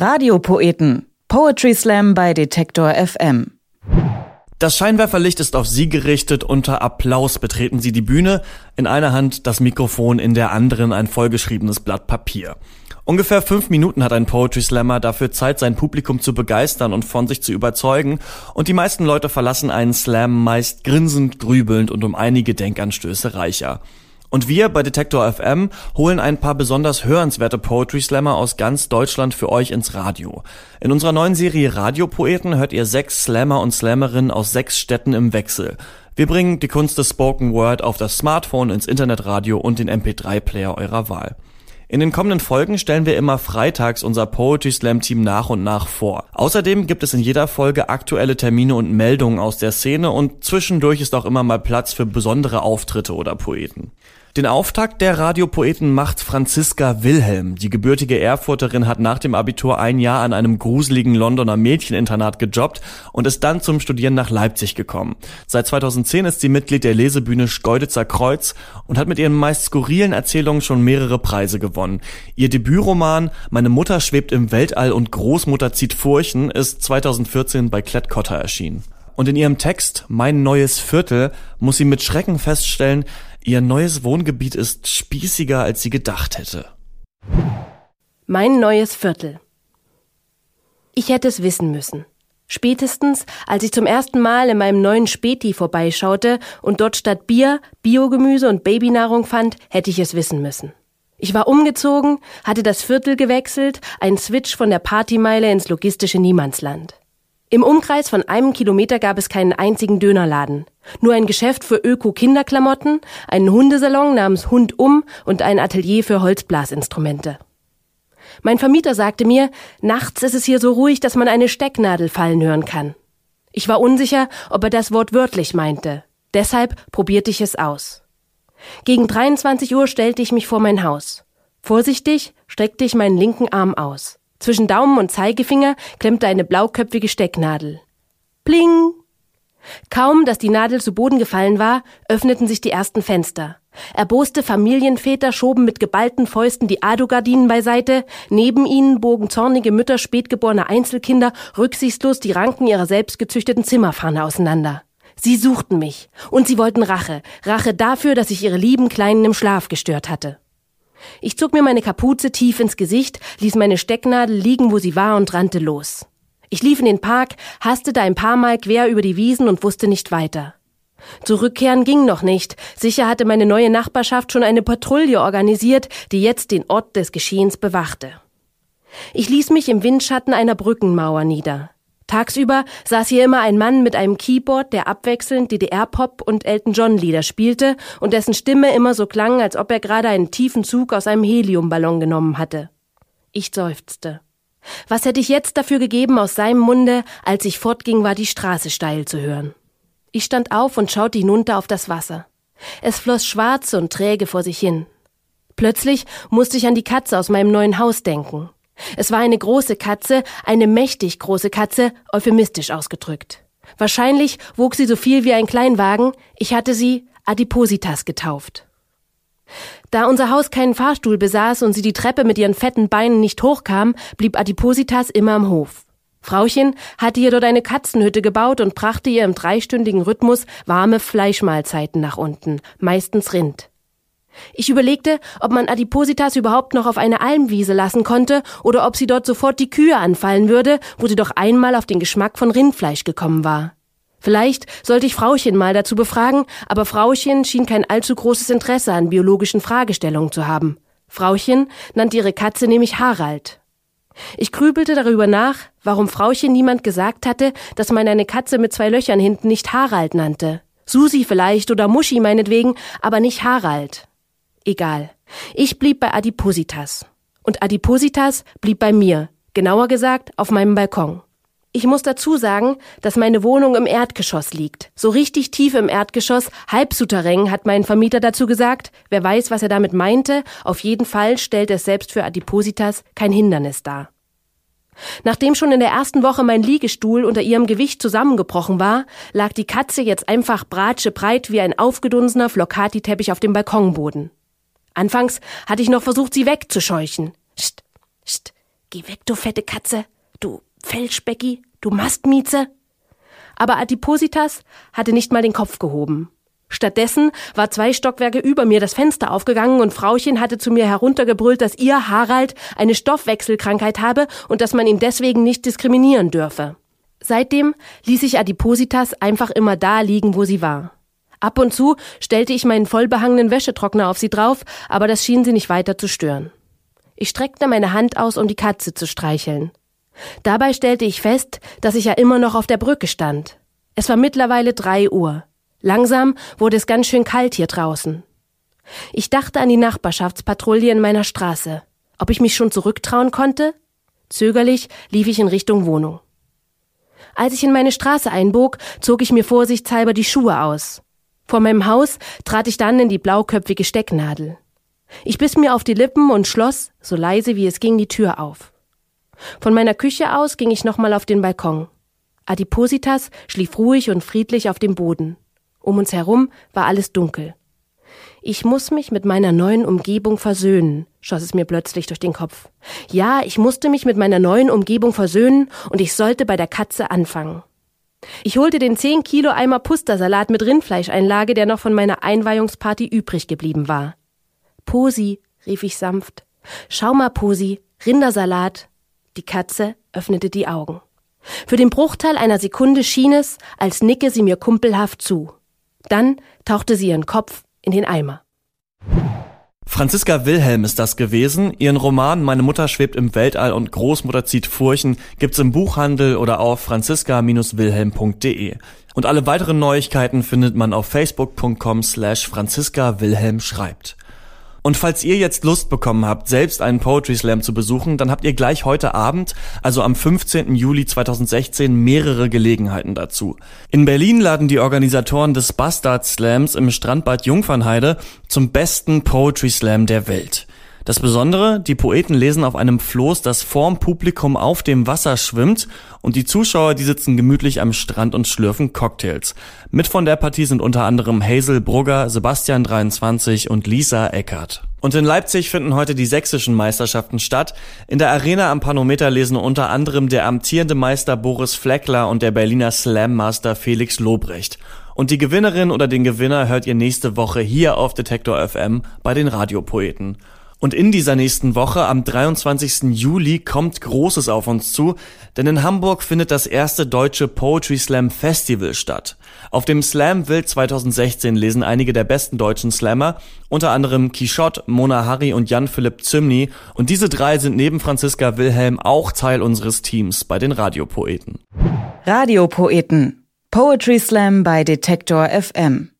Radiopoeten. Poetry Slam bei Detektor FM. Das Scheinwerferlicht ist auf Sie gerichtet. Unter Applaus betreten Sie die Bühne. In einer Hand das Mikrofon, in der anderen ein vollgeschriebenes Blatt Papier. Ungefähr fünf Minuten hat ein Poetry Slammer dafür Zeit, sein Publikum zu begeistern und von sich zu überzeugen. Und die meisten Leute verlassen einen Slam meist grinsend, grübelnd und um einige Denkanstöße reicher. Und wir bei Detektor FM holen ein paar besonders hörenswerte Poetry Slammer aus ganz Deutschland für euch ins Radio. In unserer neuen Serie Radiopoeten hört ihr sechs Slammer und Slammerinnen aus sechs Städten im Wechsel. Wir bringen die Kunst des Spoken Word auf das Smartphone, ins Internetradio und den MP3-Player eurer Wahl. In den kommenden Folgen stellen wir immer freitags unser Poetry Slam Team nach und nach vor. Außerdem gibt es in jeder Folge aktuelle Termine und Meldungen aus der Szene und zwischendurch ist auch immer mal Platz für besondere Auftritte oder Poeten. Den Auftakt der Radiopoeten macht Franziska Wilhelm. Die gebürtige Erfurterin hat nach dem Abitur ein Jahr an einem gruseligen Londoner Mädcheninternat gejobbt und ist dann zum Studieren nach Leipzig gekommen. Seit 2010 ist sie Mitglied der Lesebühne Schkeuditzer Kreuz und hat mit ihren meist skurrilen Erzählungen schon mehrere Preise gewonnen. Ihr Debütroman Meine Mutter schwebt im Weltall und Großmutter zieht Furchen ist 2014 bei Klett-Cotta erschienen. Und in ihrem Text Mein neues Viertel muss sie mit Schrecken feststellen, Ihr neues Wohngebiet ist spießiger, als sie gedacht hätte. Mein neues Viertel. Ich hätte es wissen müssen. Spätestens, als ich zum ersten Mal in meinem neuen Späti vorbeischaute und dort statt Bier Biogemüse und Babynahrung fand, hätte ich es wissen müssen. Ich war umgezogen, hatte das Viertel gewechselt, ein Switch von der Partymeile ins logistische Niemandsland. Im Umkreis von einem Kilometer gab es keinen einzigen Dönerladen. Nur ein Geschäft für Öko-Kinderklamotten, einen Hundesalon namens Hund um und ein Atelier für Holzblasinstrumente. Mein Vermieter sagte mir, nachts ist es hier so ruhig, dass man eine Stecknadel fallen hören kann. Ich war unsicher, ob er das Wort wörtlich meinte. Deshalb probierte ich es aus. Gegen 23 Uhr stellte ich mich vor mein Haus. Vorsichtig streckte ich meinen linken Arm aus. Zwischen Daumen und Zeigefinger klemmte eine blauköpfige Stecknadel. Pling! Kaum, dass die Nadel zu Boden gefallen war, öffneten sich die ersten Fenster. Erboste Familienväter schoben mit geballten Fäusten die Adogardinen beiseite, neben ihnen bogen zornige Mütter spätgeborener Einzelkinder rücksichtslos die Ranken ihrer selbstgezüchteten Zimmerfahne auseinander. Sie suchten mich, und sie wollten Rache, Rache dafür, dass ich ihre lieben Kleinen im Schlaf gestört hatte. Ich zog mir meine Kapuze tief ins Gesicht, ließ meine Stecknadel liegen, wo sie war und rannte los. Ich lief in den Park, hastete ein paar Mal quer über die Wiesen und wusste nicht weiter. Zurückkehren ging noch nicht. Sicher hatte meine neue Nachbarschaft schon eine Patrouille organisiert, die jetzt den Ort des Geschehens bewachte. Ich ließ mich im Windschatten einer Brückenmauer nieder. Tagsüber saß hier immer ein Mann mit einem Keyboard, der abwechselnd DDR-Pop und Elton John-Lieder spielte und dessen Stimme immer so klang, als ob er gerade einen tiefen Zug aus einem Heliumballon genommen hatte. Ich seufzte. Was hätte ich jetzt dafür gegeben aus seinem Munde, als ich fortging, war die Straße steil zu hören. Ich stand auf und schaute hinunter auf das Wasser. Es floss schwarz und träge vor sich hin. Plötzlich musste ich an die Katze aus meinem neuen Haus denken. Es war eine große Katze, eine mächtig große Katze, euphemistisch ausgedrückt. Wahrscheinlich wog sie so viel wie ein Kleinwagen, ich hatte sie Adipositas getauft. Da unser Haus keinen Fahrstuhl besaß und sie die Treppe mit ihren fetten Beinen nicht hochkam, blieb Adipositas immer am Hof. Frauchen hatte ihr dort eine Katzenhütte gebaut und brachte ihr im dreistündigen Rhythmus warme Fleischmahlzeiten nach unten, meistens Rind. Ich überlegte, ob man Adipositas überhaupt noch auf eine Almwiese lassen konnte oder ob sie dort sofort die Kühe anfallen würde, wo sie doch einmal auf den Geschmack von Rindfleisch gekommen war. Vielleicht sollte ich Frauchen mal dazu befragen, aber Frauchen schien kein allzu großes Interesse an biologischen Fragestellungen zu haben. Frauchen nannte ihre Katze nämlich Harald. Ich grübelte darüber nach, warum Frauchen niemand gesagt hatte, dass man eine Katze mit zwei Löchern hinten nicht Harald nannte. Susi vielleicht oder Muschi meinetwegen, aber nicht Harald. Egal. Ich blieb bei Adipositas. Und Adipositas blieb bei mir, genauer gesagt auf meinem Balkon. Ich muss dazu sagen, dass meine Wohnung im Erdgeschoss liegt. So richtig tief im Erdgeschoss, halb souterrain, hat mein Vermieter dazu gesagt. Wer weiß, was er damit meinte, auf jeden Fall stellt es selbst für Adipositas kein Hindernis dar. Nachdem schon in der ersten Woche mein Liegestuhl unter ihrem Gewicht zusammengebrochen war, lag die Katze jetzt einfach bratschebreit wie ein aufgedunsener Flocati-Teppich auf dem Balkonboden. Anfangs hatte ich noch versucht, sie wegzuscheuchen. St, st, Geh weg, du fette Katze, du Fellspecki, du Mastmieze. Aber Adipositas hatte nicht mal den Kopf gehoben. Stattdessen war zwei Stockwerke über mir das Fenster aufgegangen und Frauchen hatte zu mir heruntergebrüllt, dass ihr Harald eine Stoffwechselkrankheit habe und dass man ihn deswegen nicht diskriminieren dürfe. Seitdem ließ ich Adipositas einfach immer da liegen, wo sie war. Ab und zu stellte ich meinen vollbehangenen Wäschetrockner auf sie drauf, aber das schien sie nicht weiter zu stören. Ich streckte meine Hand aus, um die Katze zu streicheln. Dabei stellte ich fest, dass ich ja immer noch auf der Brücke stand. Es war mittlerweile drei Uhr. Langsam wurde es ganz schön kalt hier draußen. Ich dachte an die Nachbarschaftspatrouille in meiner Straße. Ob ich mich schon zurücktrauen konnte? Zögerlich lief ich in Richtung Wohnung. Als ich in meine Straße einbog, zog ich mir vorsichtshalber die Schuhe aus. Vor meinem Haus trat ich dann in die blauköpfige Stecknadel. Ich biss mir auf die Lippen und schloss, so leise wie es ging, die Tür auf. Von meiner Küche aus ging ich nochmal auf den Balkon. Adipositas schlief ruhig und friedlich auf dem Boden. Um uns herum war alles dunkel. Ich muss mich mit meiner neuen Umgebung versöhnen, schoss es mir plötzlich durch den Kopf. Ja, ich musste mich mit meiner neuen Umgebung versöhnen und ich sollte bei der Katze anfangen. Ich holte den 10 Kilo Eimer Pustersalat mit Rindfleischeinlage, der noch von meiner Einweihungsparty übrig geblieben war. Posi, rief ich sanft. Schau mal, Posi, Rindersalat. Die Katze öffnete die Augen. Für den Bruchteil einer Sekunde schien es, als nicke sie mir kumpelhaft zu. Dann tauchte sie ihren Kopf in den Eimer. Franziska Wilhelm ist das gewesen. Ihren Roman Meine Mutter schwebt im Weltall und Großmutter zieht Furchen gibt's im Buchhandel oder auf franziska-wilhelm.de. Und alle weiteren Neuigkeiten findet man auf facebook.com slash franziska wilhelm schreibt. Und falls ihr jetzt Lust bekommen habt, selbst einen Poetry Slam zu besuchen, dann habt ihr gleich heute Abend, also am 15. Juli 2016, mehrere Gelegenheiten dazu. In Berlin laden die Organisatoren des Bastard Slams im Strandbad Jungfernheide zum besten Poetry Slam der Welt. Das Besondere, die Poeten lesen auf einem Floß, das vorm Publikum auf dem Wasser schwimmt und die Zuschauer, die sitzen gemütlich am Strand und schlürfen Cocktails. Mit von der Partie sind unter anderem Hazel Brugger, Sebastian 23 und Lisa Eckert. Und in Leipzig finden heute die sächsischen Meisterschaften statt. In der Arena am Panometer lesen unter anderem der amtierende Meister Boris Fleckler und der Berliner Slam Master Felix Lobrecht. Und die Gewinnerin oder den Gewinner hört ihr nächste Woche hier auf Detektor FM bei den Radiopoeten. Und in dieser nächsten Woche, am 23. Juli, kommt Großes auf uns zu, denn in Hamburg findet das erste deutsche Poetry Slam Festival statt. Auf dem Slam Wild 2016 lesen einige der besten deutschen Slammer, unter anderem Quichotte, Mona Harry und Jan-Philipp Zymny, und diese drei sind neben Franziska Wilhelm auch Teil unseres Teams bei den Radiopoeten. Radiopoeten. Poetry Slam bei Detektor FM.